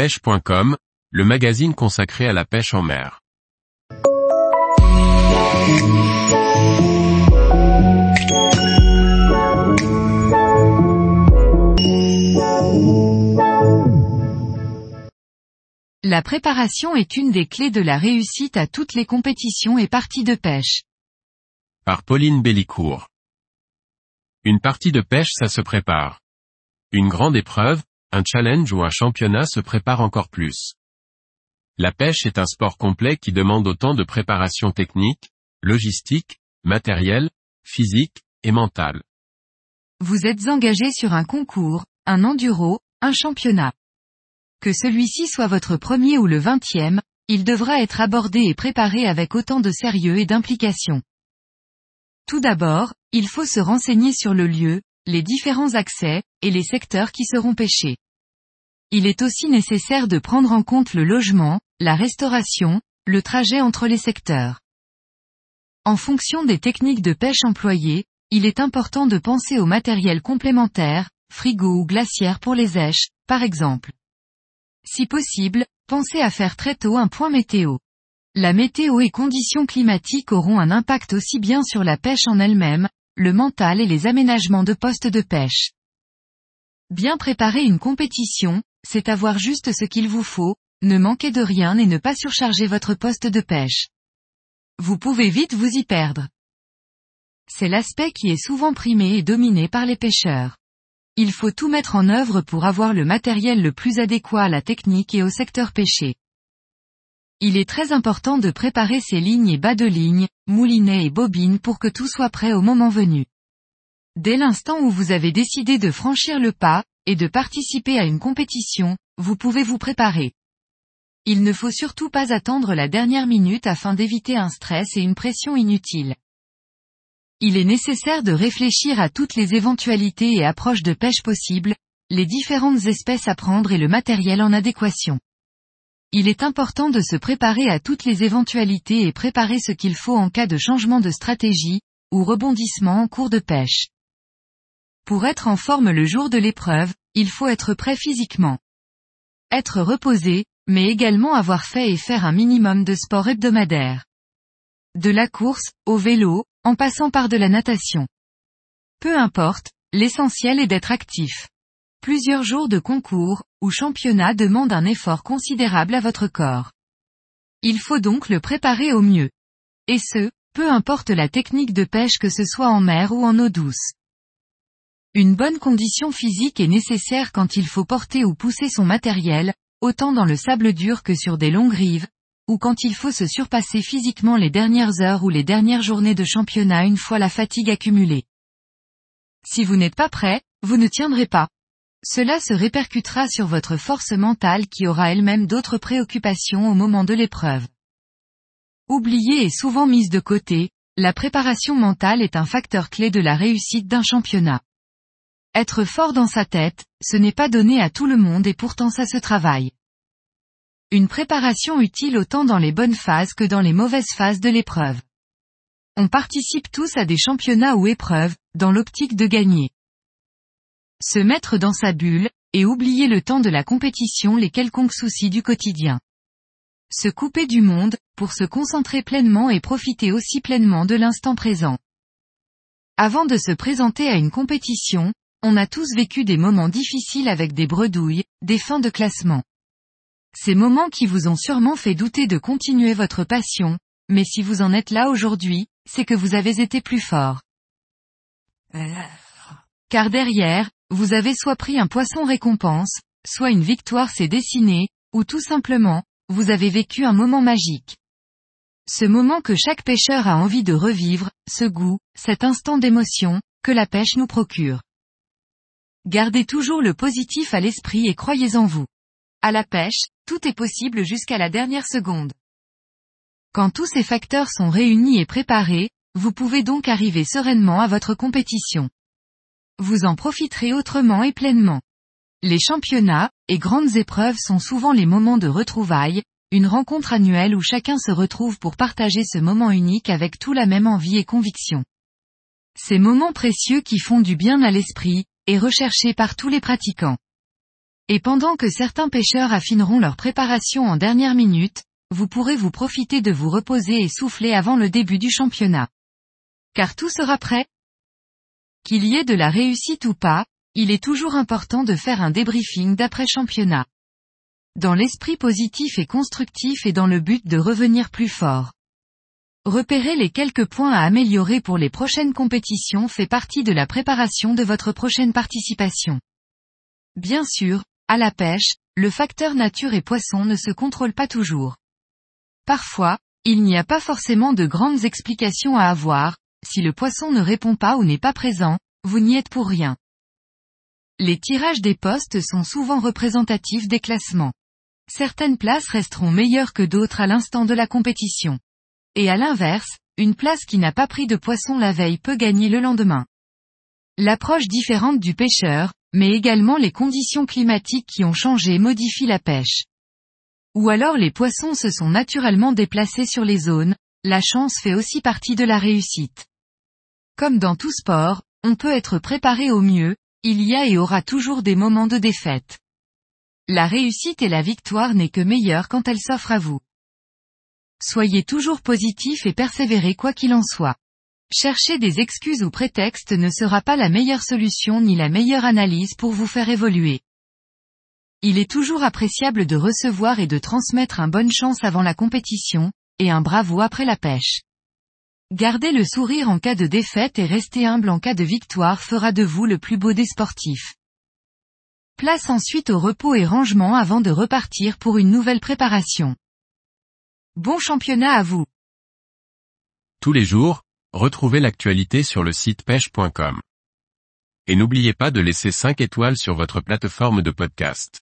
pêche.com, le magazine consacré à la pêche en mer. La préparation est une des clés de la réussite à toutes les compétitions et parties de pêche. Par Pauline Bellicourt. Une partie de pêche ça se prépare. Une grande épreuve, un challenge ou un championnat se prépare encore plus. La pêche est un sport complet qui demande autant de préparation technique, logistique, matérielle, physique et mentale. Vous êtes engagé sur un concours, un enduro, un championnat. Que celui-ci soit votre premier ou le vingtième, il devra être abordé et préparé avec autant de sérieux et d'implication. Tout d'abord, il faut se renseigner sur le lieu, les différents accès, et les secteurs qui seront pêchés. Il est aussi nécessaire de prendre en compte le logement, la restauration, le trajet entre les secteurs. En fonction des techniques de pêche employées, il est important de penser au matériel complémentaire, frigo ou glacière pour les èches, par exemple. Si possible, pensez à faire très tôt un point météo. La météo et conditions climatiques auront un impact aussi bien sur la pêche en elle-même, le mental et les aménagements de postes de pêche. Bien préparer une compétition, c'est avoir juste ce qu'il vous faut, ne manquer de rien et ne pas surcharger votre poste de pêche. Vous pouvez vite vous y perdre. C'est l'aspect qui est souvent primé et dominé par les pêcheurs. Il faut tout mettre en œuvre pour avoir le matériel le plus adéquat à la technique et au secteur pêché. Il est très important de préparer ses lignes et bas de ligne, moulinets et bobines pour que tout soit prêt au moment venu. Dès l'instant où vous avez décidé de franchir le pas, et de participer à une compétition, vous pouvez vous préparer. Il ne faut surtout pas attendre la dernière minute afin d'éviter un stress et une pression inutile. Il est nécessaire de réfléchir à toutes les éventualités et approches de pêche possibles, les différentes espèces à prendre et le matériel en adéquation. Il est important de se préparer à toutes les éventualités et préparer ce qu'il faut en cas de changement de stratégie, ou rebondissement en cours de pêche. Pour être en forme le jour de l'épreuve, il faut être prêt physiquement. Être reposé, mais également avoir fait et faire un minimum de sport hebdomadaire. De la course, au vélo, en passant par de la natation. Peu importe, l'essentiel est d'être actif. Plusieurs jours de concours, ou championnat demandent un effort considérable à votre corps. Il faut donc le préparer au mieux. Et ce, peu importe la technique de pêche que ce soit en mer ou en eau douce. Une bonne condition physique est nécessaire quand il faut porter ou pousser son matériel, autant dans le sable dur que sur des longues rives, ou quand il faut se surpasser physiquement les dernières heures ou les dernières journées de championnat une fois la fatigue accumulée. Si vous n'êtes pas prêt, vous ne tiendrez pas. Cela se répercutera sur votre force mentale qui aura elle-même d'autres préoccupations au moment de l'épreuve. Oubliée et souvent mise de côté, la préparation mentale est un facteur clé de la réussite d'un championnat. Être fort dans sa tête, ce n'est pas donné à tout le monde et pourtant ça se travaille. Une préparation utile autant dans les bonnes phases que dans les mauvaises phases de l'épreuve. On participe tous à des championnats ou épreuves, dans l'optique de gagner se mettre dans sa bulle, et oublier le temps de la compétition les quelconques soucis du quotidien. Se couper du monde, pour se concentrer pleinement et profiter aussi pleinement de l'instant présent. Avant de se présenter à une compétition, on a tous vécu des moments difficiles avec des bredouilles, des fins de classement. Ces moments qui vous ont sûrement fait douter de continuer votre passion, mais si vous en êtes là aujourd'hui, c'est que vous avez été plus fort. Car derrière, vous avez soit pris un poisson récompense, soit une victoire s'est dessinée, ou tout simplement, vous avez vécu un moment magique. Ce moment que chaque pêcheur a envie de revivre, ce goût, cet instant d'émotion, que la pêche nous procure. Gardez toujours le positif à l'esprit et croyez en vous. À la pêche, tout est possible jusqu'à la dernière seconde. Quand tous ces facteurs sont réunis et préparés, vous pouvez donc arriver sereinement à votre compétition vous en profiterez autrement et pleinement. Les championnats, et grandes épreuves sont souvent les moments de retrouvailles, une rencontre annuelle où chacun se retrouve pour partager ce moment unique avec tout la même envie et conviction. Ces moments précieux qui font du bien à l'esprit, et recherchés par tous les pratiquants. Et pendant que certains pêcheurs affineront leur préparation en dernière minute, vous pourrez vous profiter de vous reposer et souffler avant le début du championnat. Car tout sera prêt Qu'il y ait de la réussite ou pas, il est toujours important de faire un débriefing d'après championnat. Dans l'esprit positif et constructif et dans le but de revenir plus fort. Repérer les quelques points à améliorer pour les prochaines compétitions fait partie de la préparation de votre prochaine participation. Bien sûr, à la pêche, le facteur nature et poisson ne se contrôle pas toujours. Parfois, il n'y a pas forcément de grandes explications à avoir, si le poisson ne répond pas ou n'est pas présent, vous n'y êtes pour rien. Les tirages des postes sont souvent représentatifs des classements. Certaines places resteront meilleures que d'autres à l'instant de la compétition. Et à l'inverse, une place qui n'a pas pris de poisson la veille peut gagner le lendemain. L'approche différente du pêcheur, mais également les conditions climatiques qui ont changé modifient la pêche. Ou alors les poissons se sont naturellement déplacés sur les zones, la chance fait aussi partie de la réussite. Comme dans tout sport, on peut être préparé au mieux, il y a et aura toujours des moments de défaite. La réussite et la victoire n'est que meilleure quand elle s'offre à vous. Soyez toujours positif et persévérez quoi qu'il en soit. Chercher des excuses ou prétextes ne sera pas la meilleure solution ni la meilleure analyse pour vous faire évoluer. Il est toujours appréciable de recevoir et de transmettre un bonne chance avant la compétition, et un bravo après la pêche. Gardez le sourire en cas de défaite et rester humble en cas de victoire fera de vous le plus beau des sportifs. Place ensuite au repos et rangement avant de repartir pour une nouvelle préparation. Bon championnat à vous. Tous les jours, retrouvez l'actualité sur le site pêche.com. Et n'oubliez pas de laisser 5 étoiles sur votre plateforme de podcast.